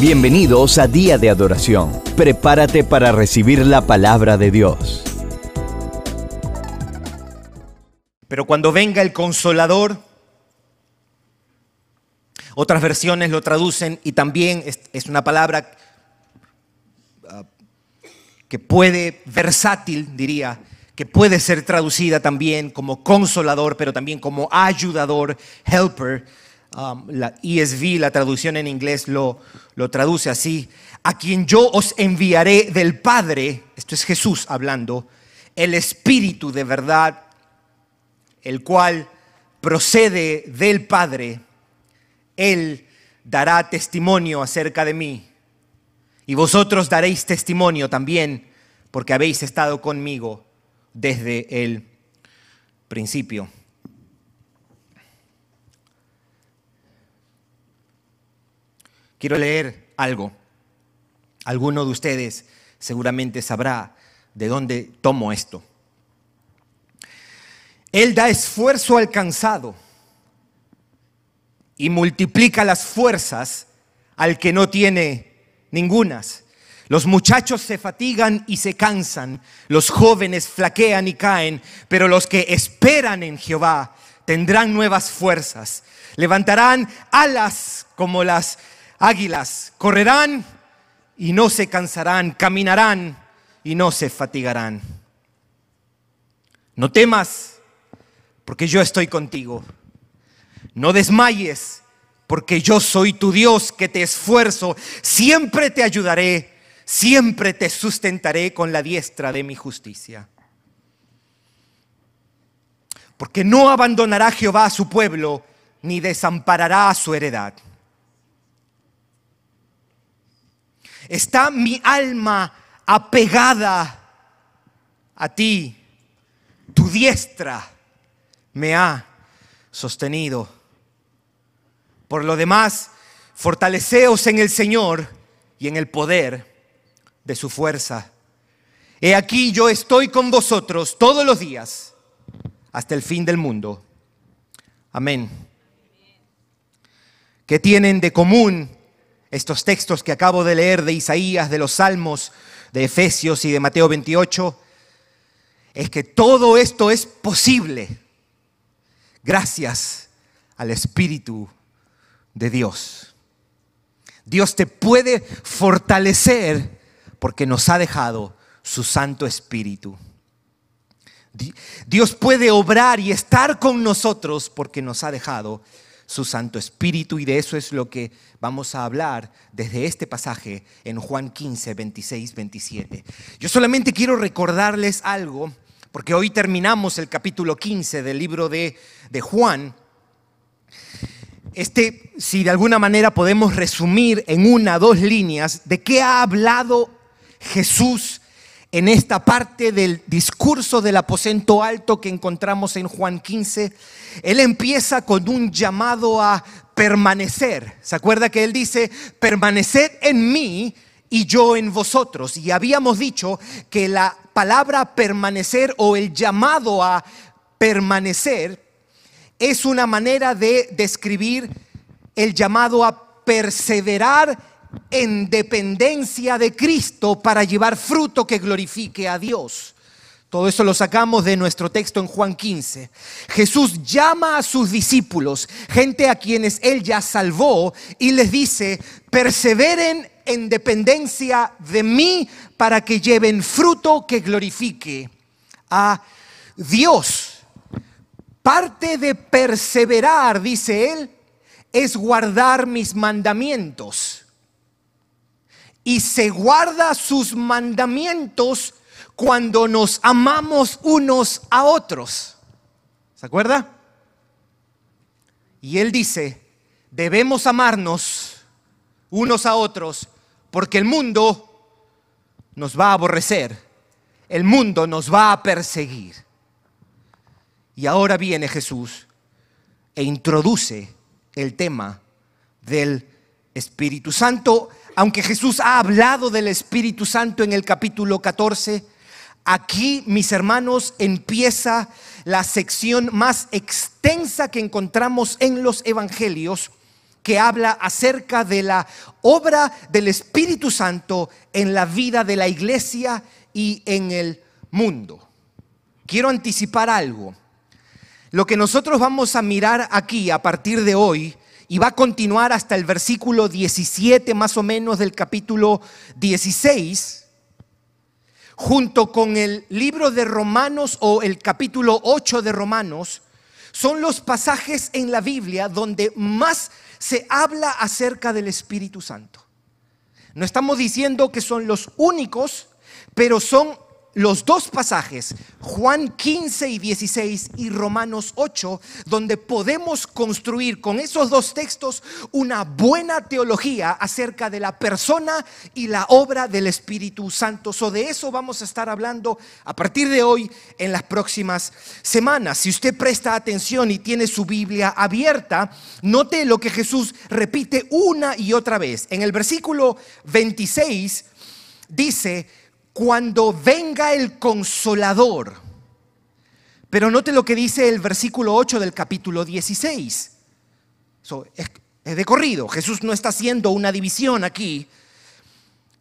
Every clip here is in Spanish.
Bienvenidos a Día de Adoración. Prepárate para recibir la palabra de Dios. Pero cuando venga el consolador, otras versiones lo traducen y también es, una palabra uh, que puede, versátil diría, que puede ser traducida también como consolador, pero también como ayudador, helper. Um, la ESV, la traducción en inglés, lo, lo traduce así. A quien yo os enviaré del Padre, esto es Jesús hablando, el Espíritu de verdad, el cual procede del Padre, Él dará testimonio acerca de mí. Y vosotros daréis testimonio también, porque habéis estado conmigo desde el principio. Quiero leer algo. Alguno de ustedes seguramente sabrá de dónde tomo esto. Él da esfuerzo al cansado y multiplica las fuerzas al que no tiene ningunas. Los muchachos se fatigan y se cansan, los jóvenes flaquean y caen, pero los que esperan en Jehová tendrán nuevas fuerzas, levantarán alas como las águilas, correrán y no se cansarán, caminarán y no se fatigarán. No temas, porque yo estoy contigo. No desmayes, porque yo soy tu Dios que te esfuerzo, siempre te ayudaré siempre te sustentaré con la diestra de mi justicia. Porque no abandonará Jehová a su pueblo, ni desamparará a su heredad. Está mi alma apegada a ti, tu diestra me ha sostenido. Por lo demás, fortaleceos en el Señor y en el poder de su fuerza. He aquí yo estoy con vosotros todos los días hasta el fin del mundo. Amén. ¿Qué tienen de común estos textos que acabo de leer de Isaías, de los Salmos, de Efesios y de Mateo 28? Es que todo esto es posible gracias al Espíritu de Dios. Dios te puede fortalecer porque nos ha dejado su Santo Espíritu. Dios puede obrar y estar con nosotros porque nos ha dejado su Santo Espíritu y de eso es lo que vamos a hablar desde este pasaje en Juan 15, 26, 27. Yo solamente quiero recordarles algo, porque hoy terminamos el capítulo 15 del libro de, de Juan. Este, si de alguna manera podemos resumir en una, dos líneas, de qué ha hablado Jesús en esta parte del discurso del aposento alto que encontramos en Juan 15, él empieza con un llamado a permanecer. ¿Se acuerda que él dice, permaneced en mí y yo en vosotros? Y habíamos dicho que la palabra permanecer o el llamado a permanecer es una manera de describir el llamado a perseverar en dependencia de Cristo para llevar fruto que glorifique a Dios. Todo eso lo sacamos de nuestro texto en Juan 15. Jesús llama a sus discípulos, gente a quienes Él ya salvó, y les dice, perseveren en dependencia de mí para que lleven fruto que glorifique a Dios. Parte de perseverar, dice Él, es guardar mis mandamientos y se guarda sus mandamientos cuando nos amamos unos a otros. ¿Se acuerda? Y él dice, debemos amarnos unos a otros porque el mundo nos va a aborrecer, el mundo nos va a perseguir. Y ahora viene Jesús e introduce el tema del Espíritu Santo aunque Jesús ha hablado del Espíritu Santo en el capítulo 14, aquí, mis hermanos, empieza la sección más extensa que encontramos en los evangelios, que habla acerca de la obra del Espíritu Santo en la vida de la iglesia y en el mundo. Quiero anticipar algo. Lo que nosotros vamos a mirar aquí a partir de hoy y va a continuar hasta el versículo 17 más o menos del capítulo 16, junto con el libro de Romanos o el capítulo 8 de Romanos, son los pasajes en la Biblia donde más se habla acerca del Espíritu Santo. No estamos diciendo que son los únicos, pero son los dos pasajes, Juan 15 y 16 y Romanos 8, donde podemos construir con esos dos textos una buena teología acerca de la persona y la obra del Espíritu Santo. So, de eso vamos a estar hablando a partir de hoy en las próximas semanas. Si usted presta atención y tiene su Biblia abierta, note lo que Jesús repite una y otra vez. En el versículo 26 dice, cuando venga el consolador. Pero note lo que dice el versículo 8 del capítulo 16. es, de corrido. Jesús no está haciendo una división aquí.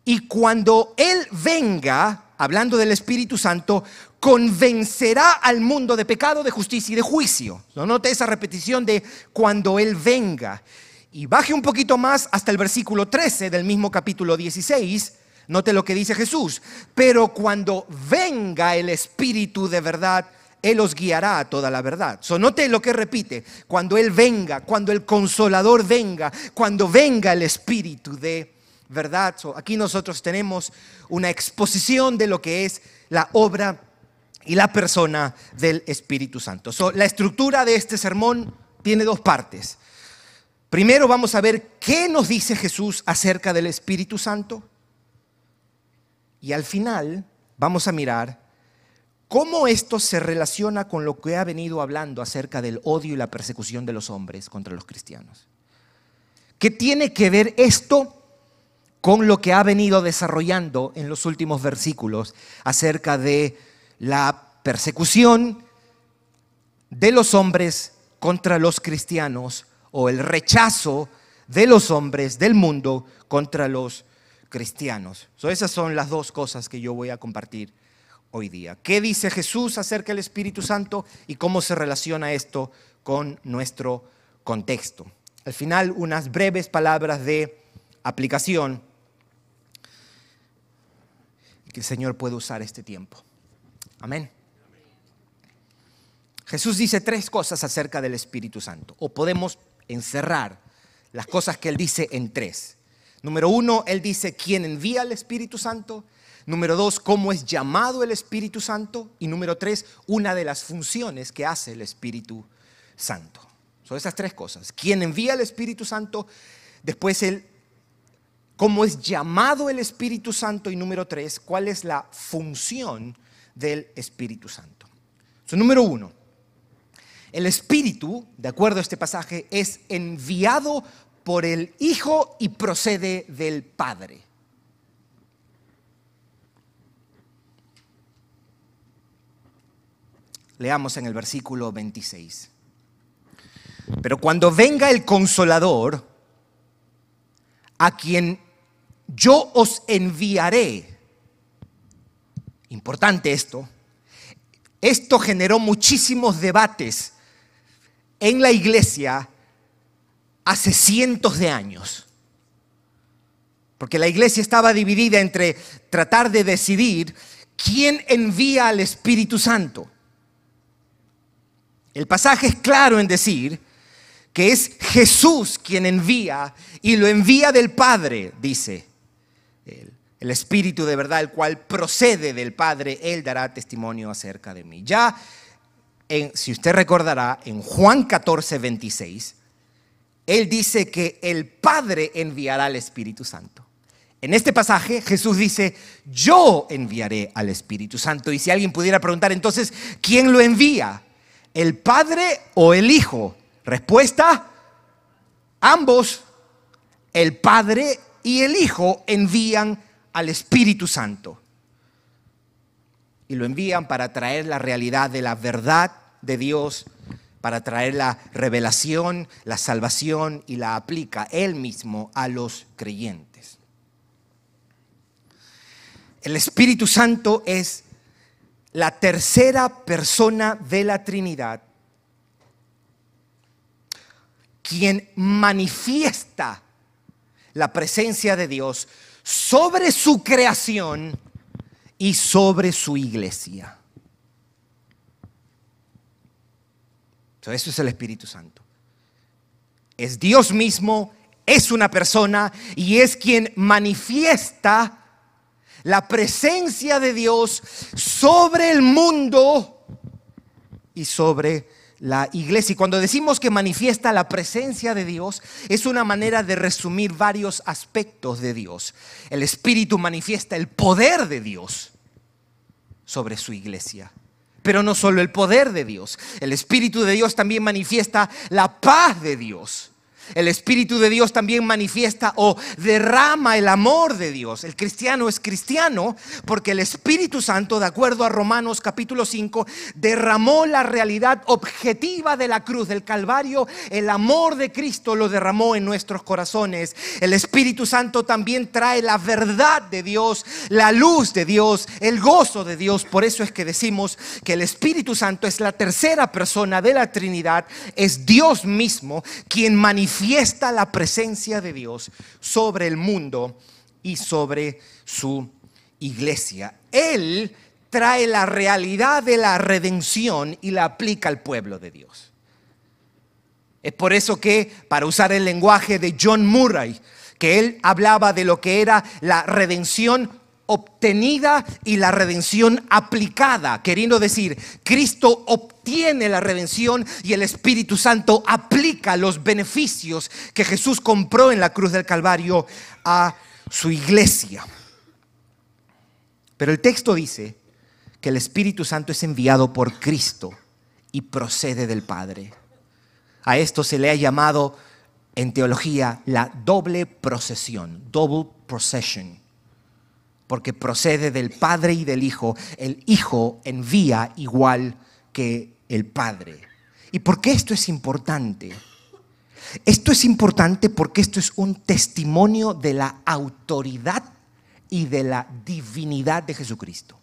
Y cuando Él venga, hablando del Espíritu Santo, convencerá al mundo de pecado, de justicia y de juicio. ¿No? Note esa repetición de cuando Él venga. Y baje un poquito más hasta el versículo 13 del mismo capítulo 16 Note lo que dice Jesús. Pero cuando venga el Espíritu de verdad, Él os guiará a toda la verdad. So, note lo que repite. Cuando Él venga, cuando el consolador venga, cuando venga el Espíritu de verdad. aquí nosotros tenemos una exposición de lo que es la obra y la persona del Espíritu Santo. la estructura de este sermón tiene dos partes. Primero vamos a ver qué nos dice Jesús acerca del Espíritu Santo. Y al final vamos a mirar cómo esto se relaciona con lo que ha venido hablando acerca del odio y la persecución de los hombres contra los cristianos. ¿Qué tiene que ver esto con lo que ha venido desarrollando en los últimos versículos acerca de la persecución de los hombres contra los cristianos o el rechazo de los hombres del mundo contra los cristianos. esas son las dos cosas que yo voy a compartir hoy día. ¿Qué dice Jesús acerca del Espíritu Santo y cómo se relaciona esto con nuestro contexto? Al final, unas breves palabras de aplicación que el Señor puede usar este tiempo. Amén. Jesús dice tres cosas acerca del Espíritu Santo, o podemos encerrar las cosas que Él dice en tres. Número uno, él dice quién envía al Espíritu Santo. Número dos, cómo es llamado el Espíritu Santo. Y número tres, una de las funciones que hace el Espíritu Santo. Son esas tres cosas. ¿Quién envía al Espíritu Santo? Después el cómo es llamado el Espíritu Santo. Y número tres, cuál es la función del Espíritu Santo. número uno, el Espíritu, de acuerdo a este pasaje, es enviado por el Hijo y procede del Padre. Leamos en el versículo 26. Pero cuando venga el consolador, a quien yo os enviaré, importante esto, esto generó muchísimos debates en la iglesia hace cientos de años. Porque la iglesia estaba dividida entre tratar de decidir quién envía al Espíritu Santo. El pasaje es claro en decir que es Jesús quien envía y lo envía del Padre, dice el, Espíritu de verdad, el cual procede del Padre, Él dará testimonio acerca de mí. Ya, si usted recordará, en Juan 14, 26, él dice que el Padre enviará al Espíritu Santo. En este pasaje Jesús dice, yo enviaré al Espíritu Santo. Y si alguien pudiera preguntar entonces, ¿quién lo envía? ¿El Padre o el Hijo? Respuesta, ambos, el Padre y el Hijo envían al Espíritu Santo. Y lo envían para traer la realidad de la verdad de Dios para traer la revelación, la salvación y la aplica Él mismo a los creyentes. El Espíritu Santo es la tercera persona de la Trinidad quien manifiesta la presencia de Dios sobre su creación y sobre su iglesia. Eso es el Espíritu Santo. Es Dios mismo, es una persona y es quien manifiesta la presencia de Dios sobre el mundo y sobre la iglesia. Y cuando decimos que manifiesta la presencia de Dios, es una manera de resumir varios aspectos de Dios. El Espíritu manifiesta el poder de Dios sobre su iglesia. Pero no solo el poder de Dios, el Espíritu de Dios también manifiesta la paz de Dios el Espíritu de Dios también manifiesta o derrama el amor de Dios. El cristiano es cristiano porque el Espíritu Santo, de acuerdo a Romanos capítulo 5, derramó la realidad objetiva de la cruz, del Calvario. El amor de Cristo lo derramó en nuestros corazones. El Espíritu Santo también trae la verdad de Dios, la luz de Dios, el gozo de Dios. Por eso es que decimos que el Espíritu Santo es la tercera persona de la Trinidad, es Dios mismo quien manifiesta manifiesta la presencia de Dios sobre el mundo y sobre su iglesia. Él trae la realidad de la redención y la aplica al pueblo de Dios. Es por eso que, para usar el lenguaje de John Murray, que él hablaba de lo que era la redención obtenida y la redención aplicada, queriendo decir, Cristo obtiene la redención y el Espíritu Santo aplica los beneficios que Jesús compró en la cruz del Calvario a su iglesia. Pero el texto dice que el Espíritu Santo es enviado por Cristo y procede del Padre. A esto se le ha llamado en teología la doble procesión, double procession porque procede del Padre y del Hijo. El Hijo envía igual que el Padre. ¿Y por qué esto es importante? Esto es importante porque esto es un testimonio de la autoridad y de la divinidad de Jesucristo.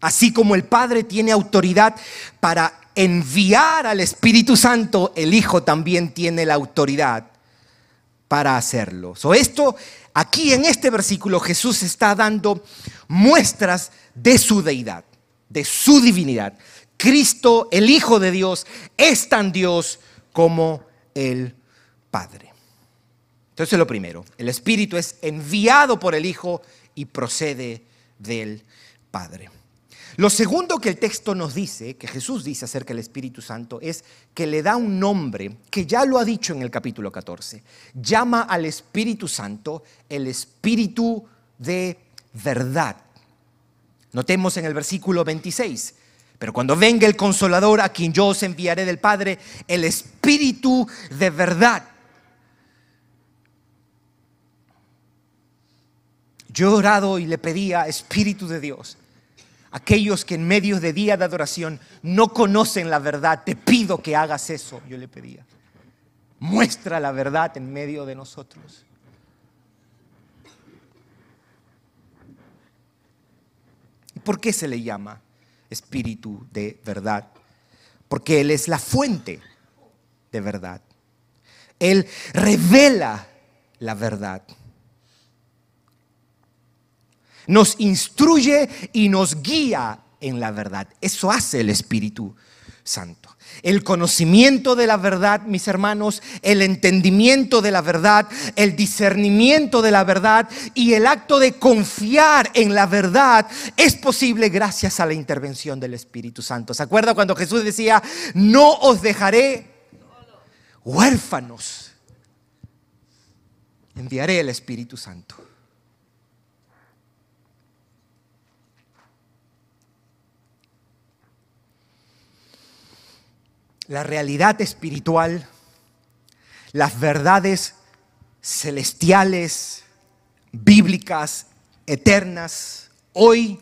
Así como el Padre tiene autoridad para enviar al Espíritu Santo, el Hijo también tiene la autoridad para hacerlo. So, esto aquí en este versículo Jesús está dando muestras de su deidad, de su divinidad. Cristo, el Hijo de Dios, es tan Dios como el Padre. Entonces lo primero, el Espíritu es enviado por el Hijo y procede del Padre. Lo segundo que el texto nos dice, que Jesús dice acerca del Espíritu Santo, es que le da un nombre que ya lo ha dicho en el capítulo 14. Llama al Espíritu Santo el Espíritu de verdad. Notemos en el versículo 26. Pero cuando venga el consolador a quien yo os enviaré del Padre, el Espíritu de verdad. Yo he orado y le pedía, Espíritu de Dios, aquellos que en medio de día de adoración no conocen la verdad, te pido que hagas eso, yo le pedía. Muestra la verdad en medio de nosotros. ¿Y por qué se le llama espíritu de verdad? Porque Él es la fuente de verdad. Él revela la verdad nos instruye y nos guía en la verdad. Eso hace el Espíritu Santo. El conocimiento de la verdad, mis hermanos, el entendimiento de la verdad, el discernimiento de la verdad y el acto de confiar en la verdad es posible gracias a la intervención del Espíritu Santo. ¿Se acuerda cuando Jesús decía, no os dejaré huérfanos? Enviaré el Espíritu Santo. La realidad espiritual, las verdades celestiales, bíblicas, eternas, hoy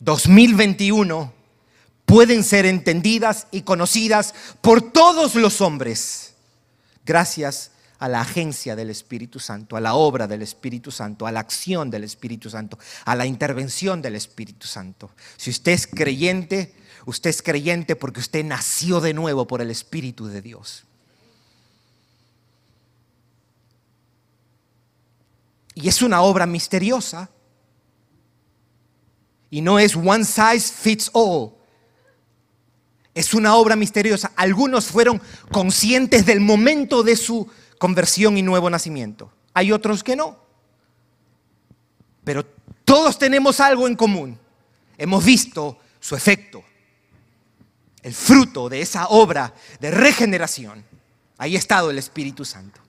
2021 pueden ser entendidas y conocidas por todos los hombres gracias a la agencia del Espíritu Santo, a la obra del Espíritu Santo, a la acción del Espíritu Santo, a la intervención del Espíritu Santo. Si usted es creyente, usted es creyente porque usted nació de nuevo por el Espíritu de Dios. Y es una obra misteriosa. Y no es one size fits all. Es una obra misteriosa. Algunos fueron conscientes del momento de su conversión y nuevo nacimiento. Hay otros que no. Pero todos tenemos algo en común. Hemos visto su efecto, el fruto de esa obra de regeneración. Ahí ha estado el Espíritu Santo.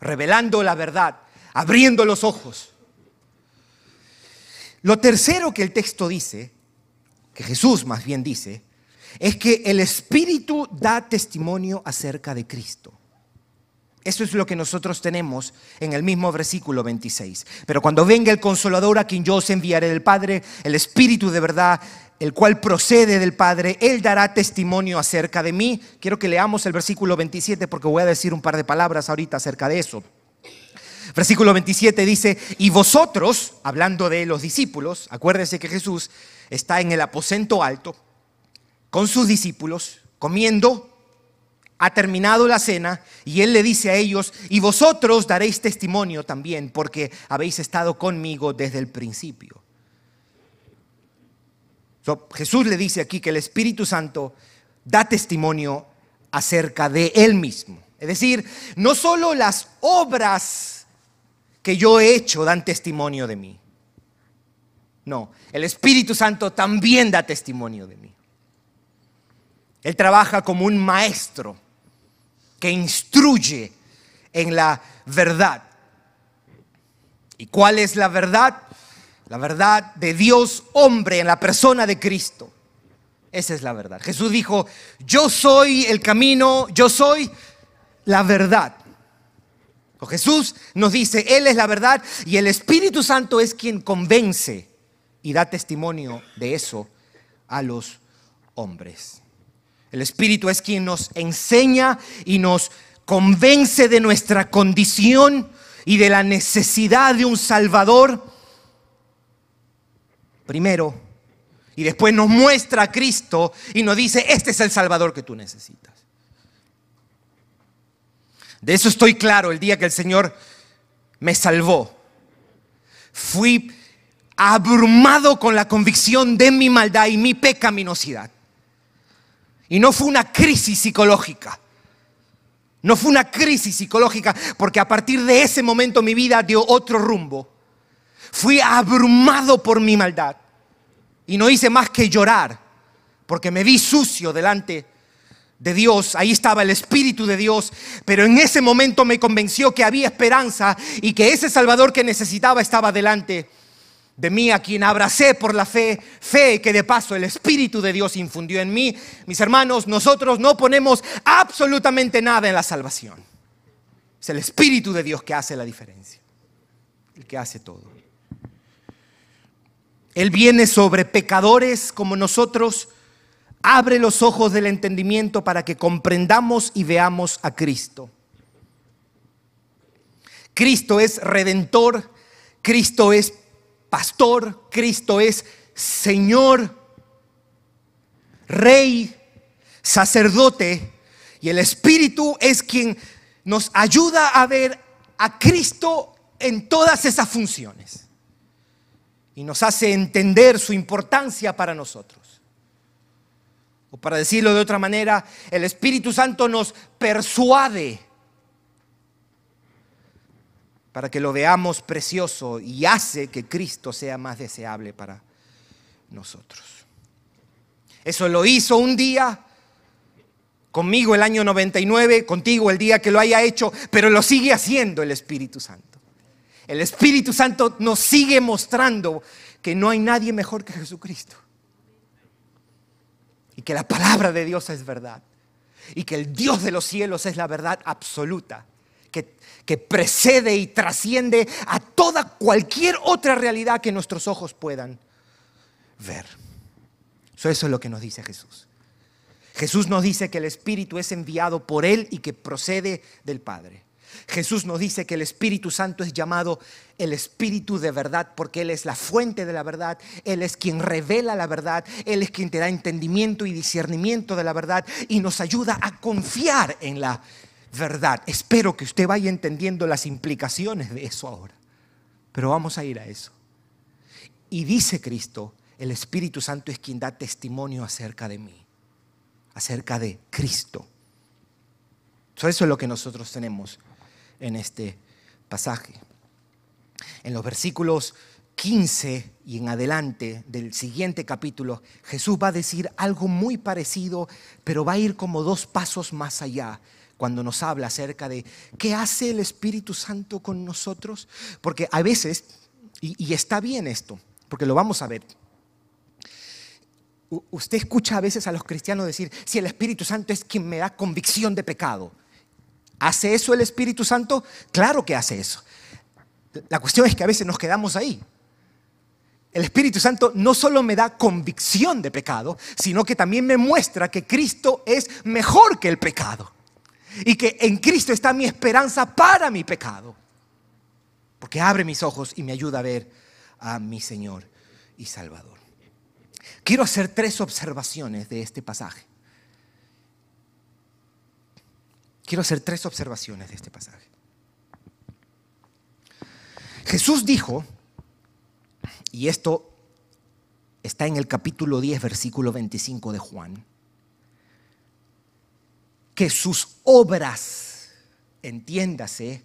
Revelando la verdad, abriendo los ojos. Lo tercero que el texto dice, que Jesús más bien dice, es que el Espíritu da testimonio acerca de Cristo. Eso es lo que nosotros tenemos en el mismo versículo 26. Pero cuando venga el consolador a quien yo os enviaré del Padre, el Espíritu de verdad, el cual procede del Padre, Él dará testimonio acerca de mí. Quiero que leamos el versículo 27 porque voy a decir un par de palabras ahorita acerca de eso. Versículo 27 dice, y vosotros, hablando de los discípulos, acuérdense que Jesús está en el aposento alto con sus discípulos, comiendo, ha terminado la cena y él le dice a ellos, y vosotros daréis testimonio también porque habéis estado conmigo desde el principio. Jesús le dice aquí que el Espíritu Santo da testimonio acerca de él mismo. Es decir, no solo las obras que yo he hecho dan testimonio de mí. No, el Espíritu Santo también da testimonio de mí. Él trabaja como un maestro que instruye en la verdad. ¿Y cuál es la verdad? La verdad de Dios hombre en la persona de Cristo. Esa es la verdad. Jesús dijo, yo soy el camino, yo soy la verdad. O Jesús nos dice, Él es la verdad y el Espíritu Santo es quien convence y da testimonio de eso a los hombres. El Espíritu es quien nos enseña y nos convence de nuestra condición y de la necesidad de un Salvador. Primero. Y después nos muestra a Cristo y nos dice, este es el Salvador que tú necesitas. De eso estoy claro el día que el Señor me salvó. Fui abrumado con la convicción de mi maldad y mi pecaminosidad. Y no fue una crisis psicológica. No fue una crisis psicológica porque a partir de ese momento mi vida dio otro rumbo. Fui abrumado por mi maldad y no hice más que llorar porque me vi sucio delante de Dios, ahí estaba el Espíritu de Dios, pero en ese momento me convenció que había esperanza y que ese Salvador que necesitaba estaba delante de mí a quien abracé por la fe, fe que de paso el Espíritu de Dios infundió en mí. Mis hermanos, nosotros no ponemos absolutamente nada en la salvación. Es el Espíritu de Dios que hace la diferencia, el que hace todo. Él viene sobre pecadores como nosotros, abre los ojos del entendimiento para que comprendamos y veamos a Cristo. Cristo es redentor, Cristo es pastor, Cristo es Señor, Rey, sacerdote, y el Espíritu es quien nos ayuda a ver a Cristo en todas esas funciones y nos hace entender su importancia para nosotros. O para decirlo de otra manera, el Espíritu Santo nos persuade para que lo veamos precioso y hace que Cristo sea más deseable para nosotros. Eso lo hizo un día, conmigo el año 99, contigo el día que lo haya hecho, pero lo sigue haciendo el Espíritu Santo. El Espíritu Santo nos sigue mostrando que no hay nadie mejor que Jesucristo. Y que la palabra de Dios es verdad. Y que el Dios de los cielos es la verdad absoluta que, precede y trasciende a toda cualquier otra realidad que nuestros ojos puedan ver. Eso es lo que nos dice Jesús. Jesús nos dice que el Espíritu es enviado por Él y que procede del Padre. Jesús nos dice que el Espíritu Santo es llamado el Espíritu de verdad porque Él es la fuente de la verdad, Él es quien revela la verdad, Él es quien te da entendimiento y discernimiento de la verdad y nos ayuda a confiar en la verdad. Espero que usted vaya entendiendo las implicaciones de eso ahora, pero vamos a ir a eso. Y dice Cristo, el Espíritu Santo es quien da testimonio acerca de mí, acerca de Cristo. Eso es lo que nosotros tenemos en este pasaje. En los versículos 15 y en adelante del siguiente capítulo, Jesús va a decir algo muy parecido, pero va a ir como dos pasos más allá cuando nos habla acerca de qué hace el Espíritu Santo con nosotros. Porque a veces, y, está bien esto, porque lo vamos a ver, usted escucha a veces a los cristianos decir, si el Espíritu Santo es quien me da convicción de pecado. ¿Hace eso el Espíritu Santo? Claro que hace eso. La cuestión es que a veces nos quedamos ahí. El Espíritu Santo no solo me da convicción de pecado, sino que también me muestra que Cristo es mejor que el pecado. Y que en Cristo está mi esperanza para mi pecado. Porque abre mis ojos y me ayuda a ver a mi Señor y Salvador. Quiero hacer tres observaciones de este pasaje. Quiero hacer tres observaciones de este pasaje. Jesús dijo, y esto está en el capítulo 10, versículo 25 de Juan, que sus obras, entiéndase,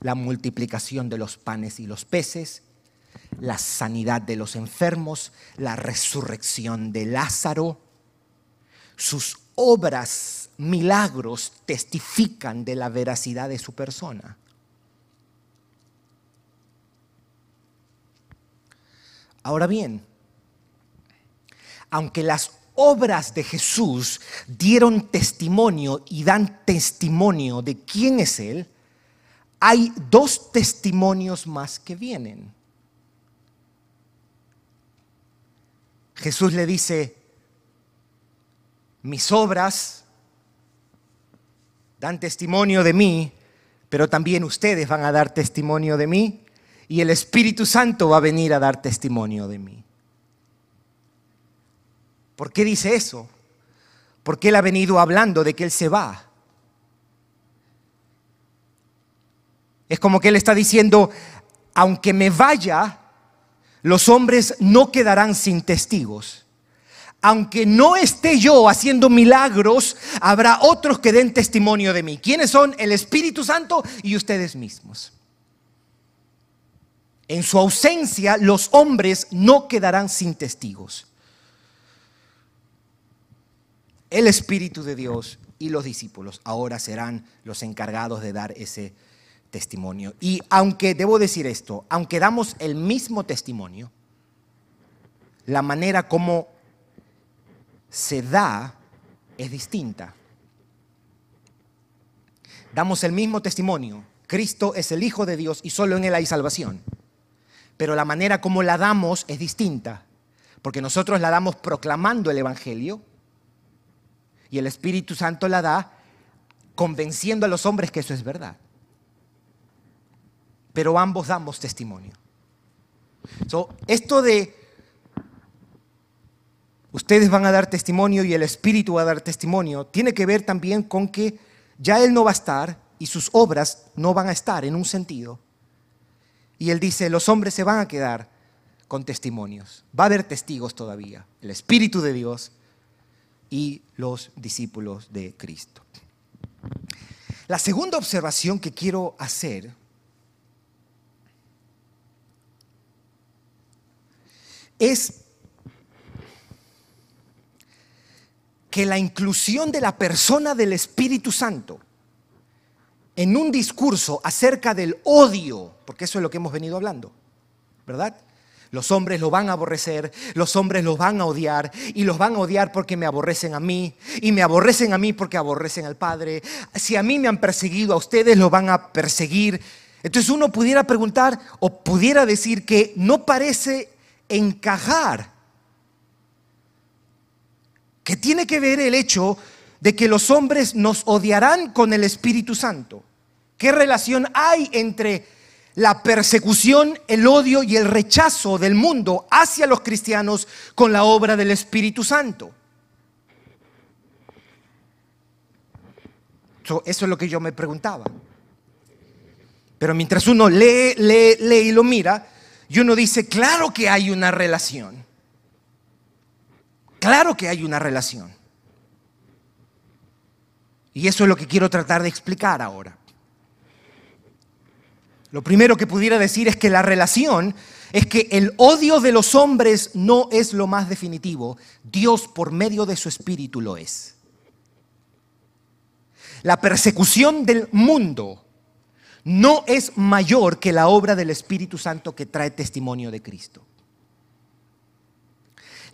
la multiplicación de los panes y los peces, la sanidad de los enfermos, la resurrección de Lázaro, sus obras, milagros, testifican de la veracidad de su persona. Ahora bien, aunque las obras de Jesús dieron testimonio y dan testimonio de quién es Él, hay dos testimonios más que vienen. Jesús le dice, mis obras dan testimonio de mí, pero también ustedes van a dar testimonio de mí y el Espíritu Santo va a venir a dar testimonio de mí. ¿Por qué dice eso? Porque Él ha venido hablando de que Él se va. Es como que Él está diciendo, aunque me vaya, los hombres no quedarán sin testigos aunque no esté yo haciendo milagros, habrá otros que den testimonio de mí. ¿Quiénes son? El Espíritu Santo y ustedes mismos. En su ausencia, los hombres no quedarán sin testigos. El Espíritu de Dios y los discípulos ahora serán los encargados de dar ese testimonio. Y aunque debo decir esto, aunque damos el mismo testimonio, la manera como se da es distinta. Damos el mismo testimonio. Cristo es el Hijo de Dios y solo en Él hay salvación. Pero la manera como la damos es distinta. Porque nosotros la damos proclamando el Evangelio y el Espíritu Santo la da convenciendo a los hombres que eso es verdad. Pero ambos damos testimonio. esto de ustedes van a dar testimonio y el Espíritu va a dar testimonio, tiene que ver también con que ya Él no va a estar y sus obras no van a estar en un sentido. Y Él dice, los hombres se van a quedar con testimonios. Va a haber testigos todavía, el Espíritu de Dios y los discípulos de Cristo. La segunda observación que quiero hacer es que la inclusión de la persona del Espíritu Santo en un discurso acerca del odio, porque eso es lo que hemos venido hablando, ¿verdad? Los hombres lo van a aborrecer, los hombres los van a odiar y los van a odiar porque me aborrecen a mí y me aborrecen a mí porque aborrecen al Padre. Si a mí me han perseguido, a ustedes lo van a perseguir. Entonces uno pudiera preguntar o pudiera decir que no parece encajar que tiene que ver el hecho de que los hombres nos odiarán con el Espíritu Santo. ¿Qué relación hay entre la persecución, el odio y el rechazo del mundo hacia los cristianos con la obra del Espíritu Santo? Eso es lo que yo me preguntaba. Pero mientras uno lee, lee, lee y lo mira, y uno dice, claro que hay una relación. Claro que hay una relación. Y eso es lo que quiero tratar de explicar ahora. Lo primero que pudiera decir es que la relación es que el odio de los hombres no es lo más definitivo. Dios por medio de su espíritu lo es. La persecución del mundo no es mayor que la obra del Espíritu Santo que trae testimonio de Cristo.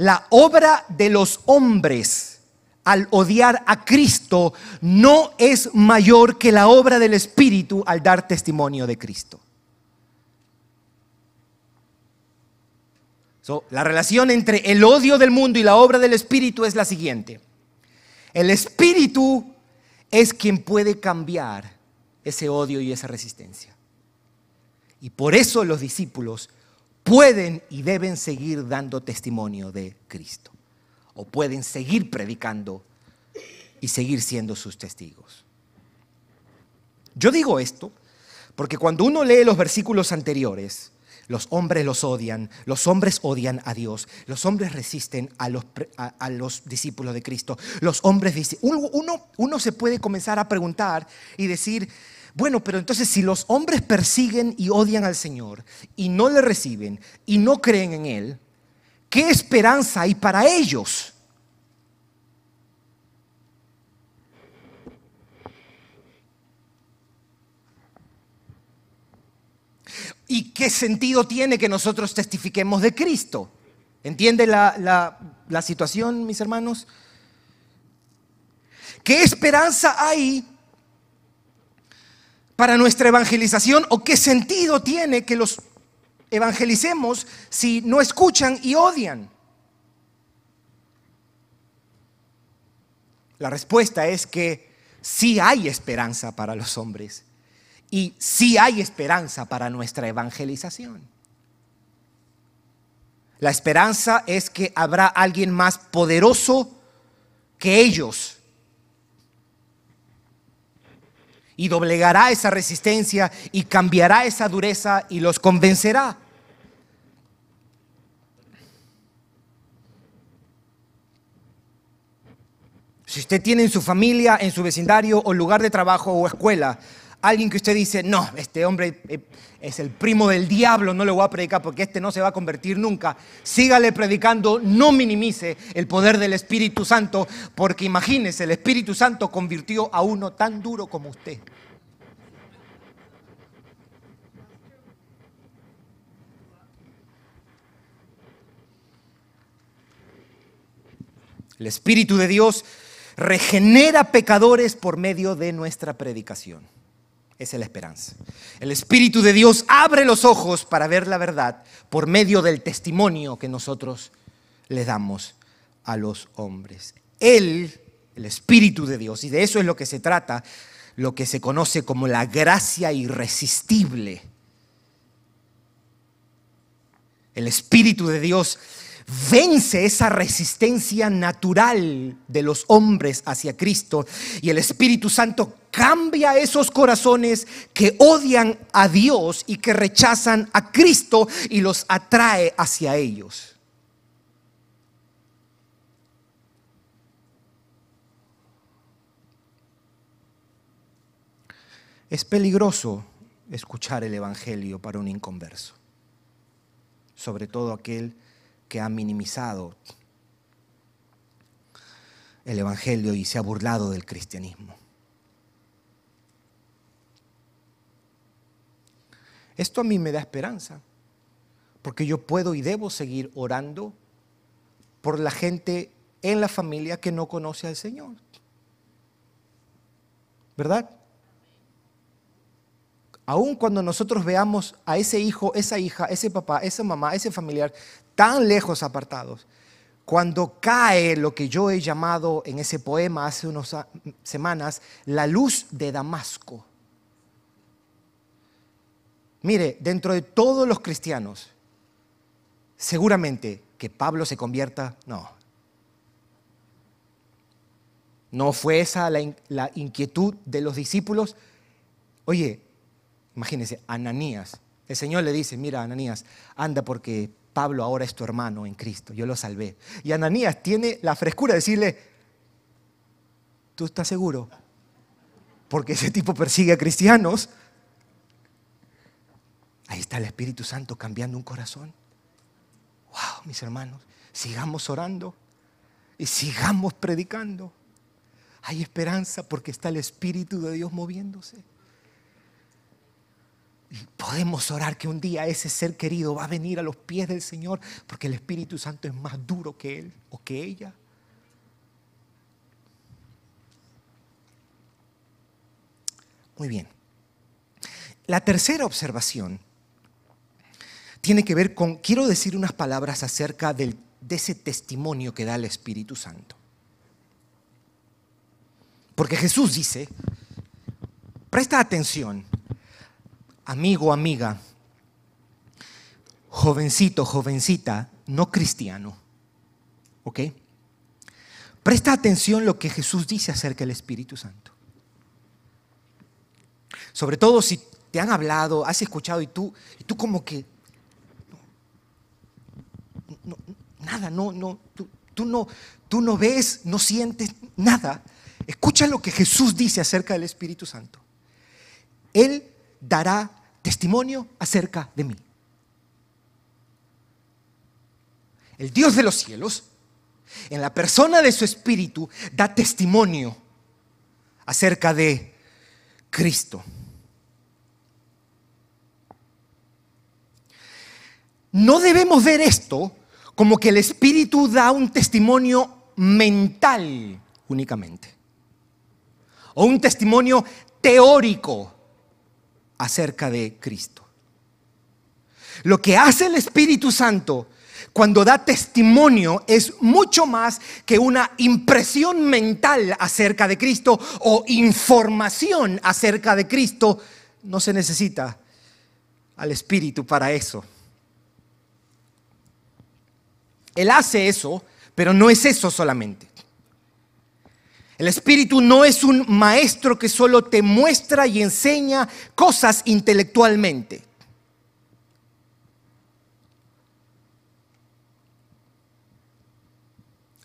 La obra de los hombres al odiar a Cristo no es mayor que la obra del Espíritu al dar testimonio de Cristo. la relación entre el odio del mundo y la obra del Espíritu es la siguiente. El Espíritu es quien puede cambiar ese odio y esa resistencia. Y por eso los discípulos pueden y deben seguir dando testimonio de Cristo. O pueden seguir predicando y seguir siendo sus testigos. Yo digo esto porque cuando uno lee los versículos anteriores, los hombres los odian, los hombres odian a Dios, los hombres resisten a los, discípulos de Cristo, los hombres uno, uno se puede comenzar a preguntar y decir, bueno, pero entonces si los hombres persiguen y odian al Señor y no le reciben y no creen en Él, ¿qué esperanza hay para ellos? ¿Y qué sentido tiene que nosotros testifiquemos de Cristo? ¿Entiende la, situación, mis hermanos? ¿Qué esperanza hay para nuestra evangelización o qué sentido tiene que los evangelicemos si no escuchan y odian? La respuesta es que sí hay esperanza para los hombres y sí hay esperanza para nuestra evangelización. La esperanza es que habrá alguien más poderoso que ellos y doblegará esa resistencia y cambiará esa dureza y los convencerá. Si usted tiene en su familia, en su vecindario o lugar de trabajo o escuela alguien que usted dice, no, este hombre eh, es el primo del diablo, no le voy a predicar porque este no se va a convertir nunca. Sígale predicando, no minimice el poder del Espíritu Santo, porque imagínese, el Espíritu Santo convirtió a uno tan duro como usted. El Espíritu de Dios regenera pecadores por medio de nuestra predicación. Es la esperanza. El Espíritu de Dios abre los ojos para ver la verdad por medio del testimonio que nosotros le damos a los hombres. Él, el Espíritu de Dios, y de eso es lo que se trata, lo que se conoce como la gracia irresistible. El Espíritu de Dios vence esa resistencia natural de los hombres hacia Cristo y el Espíritu Santo cambia esos corazones que odian a Dios y que rechazan a Cristo y los atrae hacia ellos. Es peligroso escuchar el Evangelio para un inconverso, sobre todo aquel que ha minimizado el Evangelio y se ha burlado del cristianismo. Esto a mí me da esperanza, porque yo puedo y debo seguir orando por la gente en la familia que no conoce al Señor. ¿Verdad? Aun cuando nosotros veamos a ese hijo, esa hija, ese papá, esa mamá, ese familiar tan lejos apartados, cuando cae lo que yo he llamado en ese poema hace unas semanas, la luz de Damasco. Mire, dentro de todos los cristianos, seguramente que Pablo se convierta, no. No fue esa la, inquietud de los discípulos. Oye, imagínense, Ananías, el Señor le dice, mira, Ananías, anda porque Pablo ahora es tu hermano en Cristo, yo lo salvé. Y Ananías tiene la frescura de decirle, ¿tú estás seguro? Porque ese tipo persigue a cristianos. Ahí está el Espíritu Santo cambiando un corazón. Wow, mis hermanos, sigamos orando y sigamos predicando. Hay esperanza porque está el Espíritu de Dios moviéndose. Y podemos orar que un día ese ser querido va a venir a los pies del Señor porque el Espíritu Santo es más duro que él o que ella. Muy bien. La tercera observación tiene que ver con, quiero decir unas palabras acerca de ese testimonio que da el Espíritu Santo. Porque Jesús dice, presta atención, amigo, amiga, jovencito, jovencita, no cristiano, ¿ok? Presta atención lo que Jesús dice acerca del Espíritu Santo. Sobre todo si te han hablado, has escuchado y tú, y tú como que, nada, no, no, tú, tú, no, tú no ves, no sientes nada. Escucha lo que Jesús dice acerca del Espíritu Santo. Él dará testimonio acerca de mí. El Dios de los cielos, en la persona de su espíritu, da testimonio acerca de Cristo. No debemos ver esto como que el espíritu da un testimonio mental únicamente, o un testimonio teórico acerca de Cristo. Lo que hace el Espíritu Santo cuando da testimonio es mucho más que una impresión mental acerca de Cristo o información acerca de Cristo. No se necesita al Espíritu para eso. Él hace eso, pero no es eso solamente. El Espíritu no es un maestro que solo te muestra y enseña cosas intelectualmente.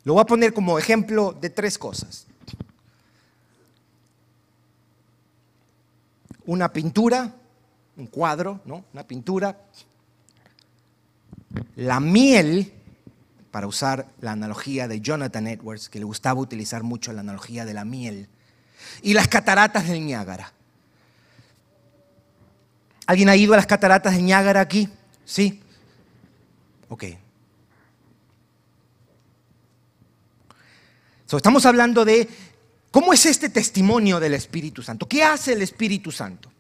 Lo voy a poner como ejemplo de tres cosas. Una pintura, un cuadro, ¿no? Una pintura. La miel para usar la analogía de Jonathan Edwards, que le gustaba utilizar mucho la analogía de la miel, y las cataratas del Niágara. ¿Alguien ha ido a las cataratas del Niágara aquí? ¿Sí? Ok. estamos hablando de cómo es este testimonio del Espíritu Santo. ¿Qué hace el Espíritu Santo?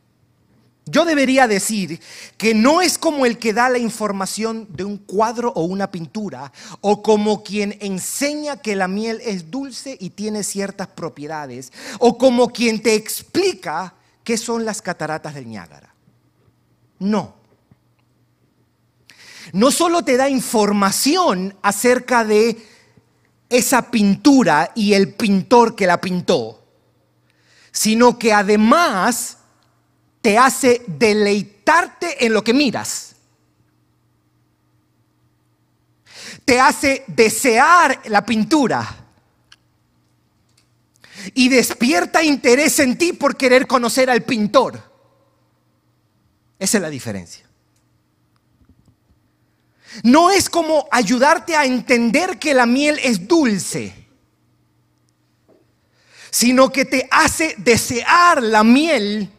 Yo debería decir que no es como el que da la información de un cuadro o una pintura, o como quien enseña que la miel es dulce y tiene ciertas propiedades, o como quien te explica qué son las cataratas del Niágara. No. No solo te da información acerca de esa pintura y el pintor que la pintó, sino que además te hace deleitarte en lo que miras. Te hace desear la pintura. Y despierta interés en ti por querer conocer al pintor. Esa es la diferencia. No es como ayudarte a entender que la miel es dulce, sino que te hace desear la miel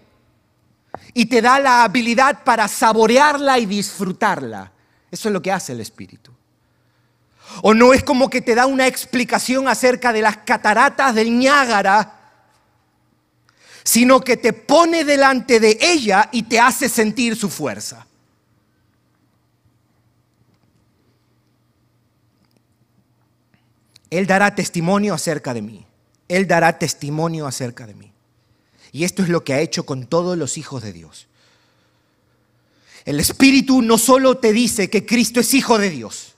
y te da la habilidad para saborearla y disfrutarla. Eso es lo que hace el Espíritu. O no es como que te da una explicación acerca de las cataratas del Niágara, sino que te pone delante de ella y te hace sentir su fuerza. Él dará testimonio acerca de mí. Él dará testimonio acerca de mí. Y esto es lo que ha hecho con todos los hijos de Dios. El Espíritu no solo te dice que Cristo es hijo de Dios,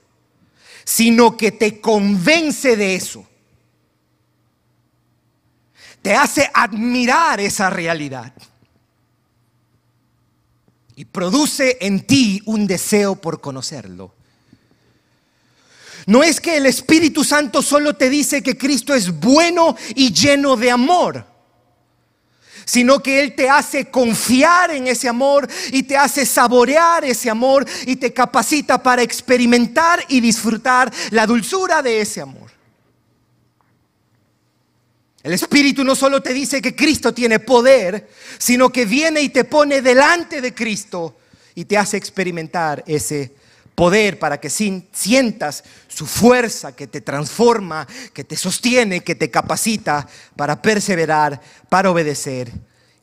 sino que te convence de eso. Te hace admirar esa realidad. Y produce en ti un deseo por conocerlo. No es que el Espíritu Santo solo te dice que Cristo es bueno y lleno de amor, sino que Él te hace confiar en ese amor y te hace saborear ese amor y te capacita para experimentar y disfrutar la dulzura de ese amor. El Espíritu no solo te dice que Cristo tiene poder, sino que viene y te pone delante de Cristo y te hace experimentar ese poder para que sientas su fuerza que te transforma, que te sostiene, que te capacita para perseverar, para obedecer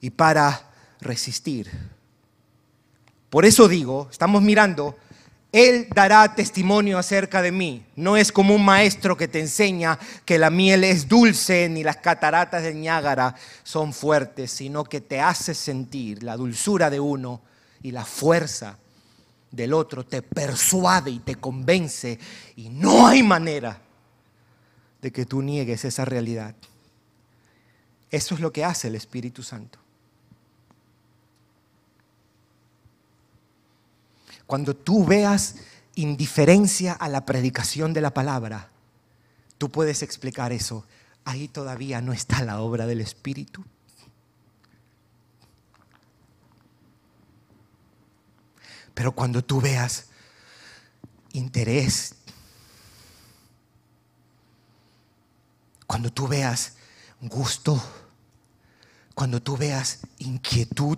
y para resistir. Por eso digo, estamos mirando, Él dará testimonio acerca de mí. No es como un maestro que te enseña que la miel es dulce ni las cataratas del Niágara son fuertes, sino que te hace sentir la dulzura de uno y la fuerza del otro te persuade y te convence y no hay manera de que tú niegues esa realidad. Eso es lo que hace el Espíritu Santo. Cuando tú veas indiferencia a la predicación de la palabra, tú puedes explicar eso. Ahí todavía no está la obra del Espíritu. Pero cuando tú veas interés, cuando tú veas gusto, cuando tú veas inquietud,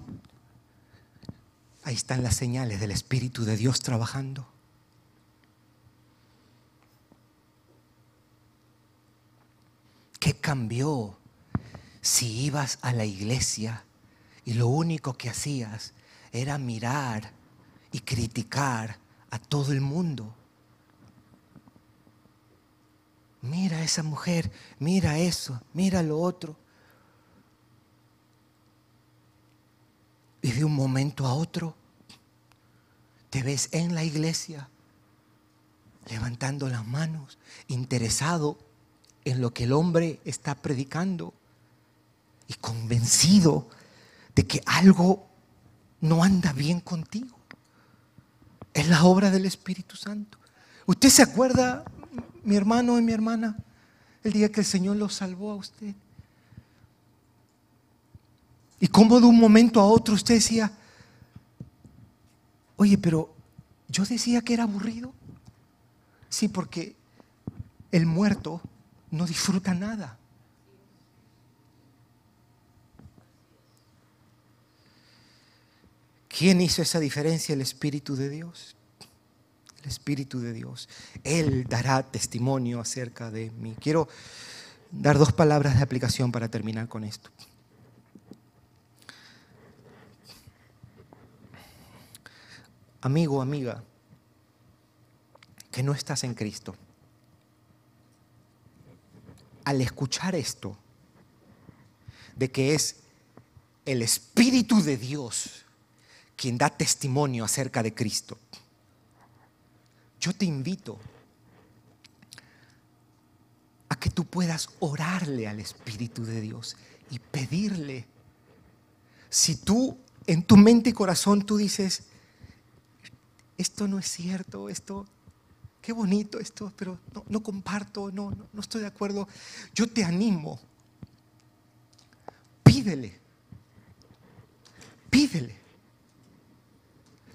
ahí están las señales del Espíritu de Dios trabajando. ¿Qué cambió si ibas a la iglesia y lo único que hacías era mirar y criticar a todo el mundo. Mira a esa mujer, mira eso, mira lo otro. Y de un momento a otro te ves en la iglesia levantando las manos, interesado en lo que el hombre está predicando y convencido de que algo no anda bien contigo. Es la obra del Espíritu Santo. ¿Usted se acuerda, mi hermano y mi hermana, el día que el Señor lo salvó a usted? Y cómo de un momento a otro usted decía, oye, pero yo decía que era aburrido. Sí, porque el muerto no disfruta nada. ¿Quién hizo esa diferencia? El Espíritu de Dios. El Espíritu de Dios. Él dará testimonio acerca de mí. Quiero dar dos palabras de aplicación para terminar con esto. Amigo, amiga, que no estás en Cristo. Al escuchar esto, de que es el Espíritu de Dios quien da testimonio acerca de Cristo. Yo te invito a que tú puedas orarle al Espíritu de Dios y pedirle. Si tú en tu mente y corazón tú dices, esto no es cierto, esto, qué bonito esto, pero no, comparto, no, no estoy de acuerdo, yo te animo, pídele, pídele.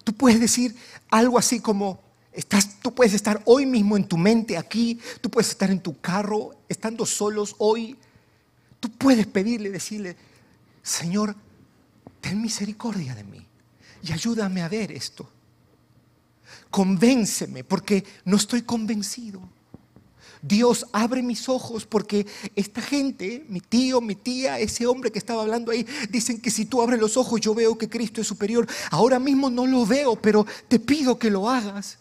Tú puedes decir algo así como, estás, tú puedes estar hoy mismo en tu mente aquí, tú puedes estar en tu carro, estando solos hoy. Tú puedes pedirle, decirle, Señor, ten misericordia de mí y ayúdame a ver esto. Convénceme porque no estoy convencido. Dios, abre mis ojos porque esta gente, mi tío, mi tía, ese hombre que estaba hablando ahí, dicen que si tú abres los ojos yo veo que Cristo es superior. Ahora mismo no lo veo, pero te pido que lo hagas.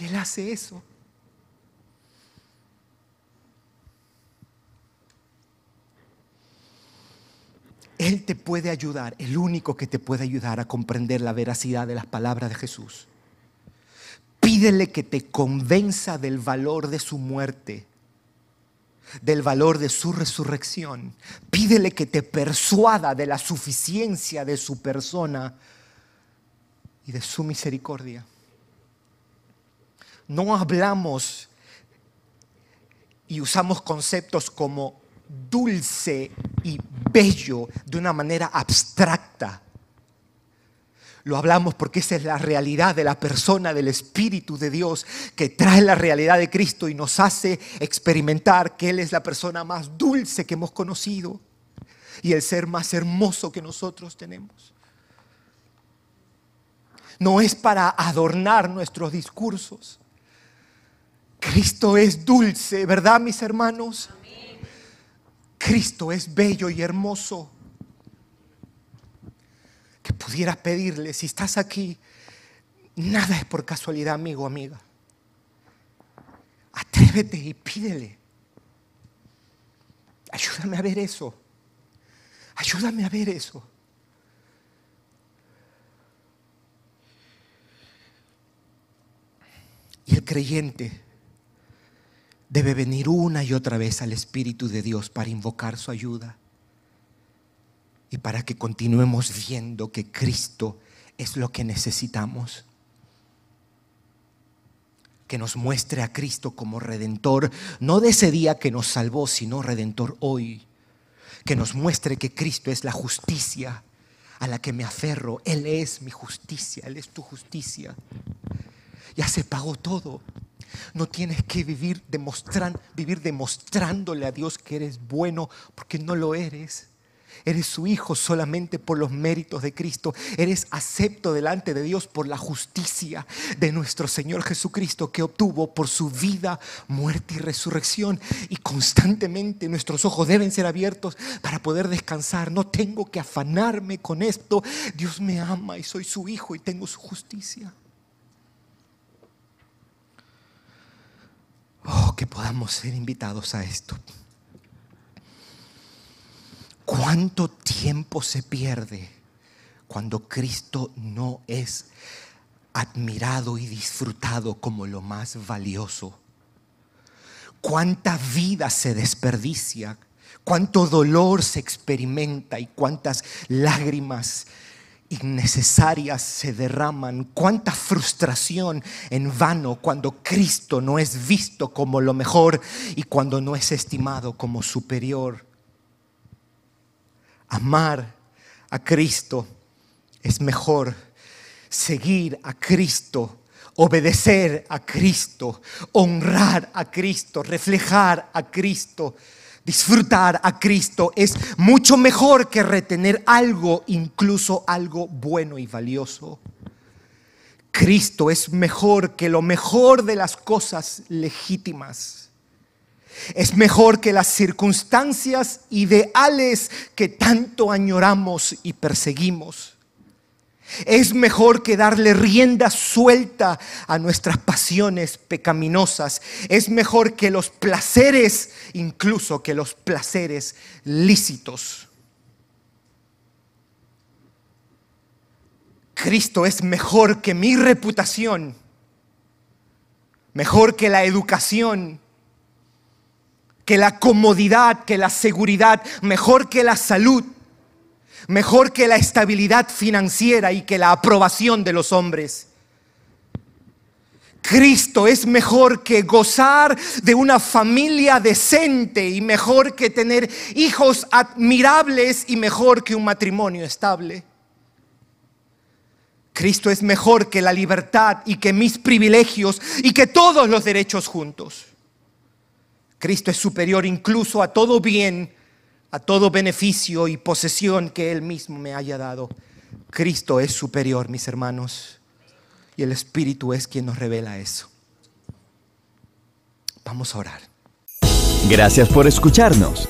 Y Él hace eso. Él te puede ayudar, el único que te puede ayudar a comprender la veracidad de las palabras de Jesús Pídele que te convenza del valor de su muerte, del valor de su resurrección. Pídele que te persuada de la suficiencia de su persona y de su misericordia. No hablamos y usamos conceptos como dulce y bello de una manera abstracta. Lo hablamos porque esa es la realidad de la persona del Espíritu de Dios que trae la realidad de Cristo y nos hace experimentar que Él es la persona más dulce que hemos conocido y el ser más hermoso que nosotros tenemos. No es para adornar nuestros discursos. Cristo es dulce, ¿verdad mis hermanos? Cristo es bello y hermoso. Pudieras pedirle, si estás aquí, nada es por casualidad, amigo, amiga. Atrévete y pídele. Ayúdame a ver eso. Ayúdame a ver eso. Y el creyente debe venir una y otra vez al Espíritu de Dios para invocar su ayuda y para que continuemos viendo que Cristo es lo que necesitamos. Que nos muestre a Cristo como redentor, no de ese día que nos salvó, sino redentor hoy. Que nos muestre que Cristo es la justicia a la que me aferro. Él es mi justicia, Él es tu justicia. Ya se pagó todo. No tienes que vivir, vivir demostrándole a Dios que eres bueno, porque no lo eres. Eres su hijo solamente por los méritos de Cristo. Eres acepto delante de Dios por la justicia de nuestro Señor Jesucristo que obtuvo por su vida, muerte y resurrección. Y constantemente nuestros ojos deben ser abiertos para poder descansar. No tengo que afanarme con esto. Dios me ama y soy su hijo y tengo su justicia. Oh, que podamos ser invitados a esto. ¿Cuánto tiempo se pierde cuando Cristo no es admirado y disfrutado como lo más valioso? ¿Cuánta vida se desperdicia? ¿Cuánto dolor se experimenta y cuántas lágrimas innecesarias se derraman, cuánta frustración en vano cuando Cristo no es visto como lo mejor y cuando no es estimado como superior. Amar a Cristo es mejor, seguir a Cristo obedecer a Cristo, honrar a Cristo, reflejar a Cristo Disfrutar a Cristo es mucho mejor que retener algo, incluso algo bueno y valioso. Cristo es mejor que lo mejor de las cosas legítimas. Es mejor que las circunstancias ideales que tanto añoramos y perseguimos. Es mejor que darle rienda suelta a nuestras pasiones pecaminosas. Es mejor que los placeres, incluso que los placeres lícitos. Cristo es mejor que mi reputación, mejor que la educación, que la comodidad, que la seguridad, mejor que la salud mejor que la estabilidad financiera y que la aprobación de los hombres. Cristo es mejor que gozar de una familia decente y mejor que tener hijos admirables y mejor que un matrimonio estable. Cristo es mejor que la libertad y que mis privilegios y que todos los derechos juntos. Cristo es superior incluso a todo bien a todo beneficio y posesión que Él mismo me haya dado. Cristo es superior, mis hermanos, y el Espíritu es quien nos revela eso. Vamos a orar. Gracias por escucharnos.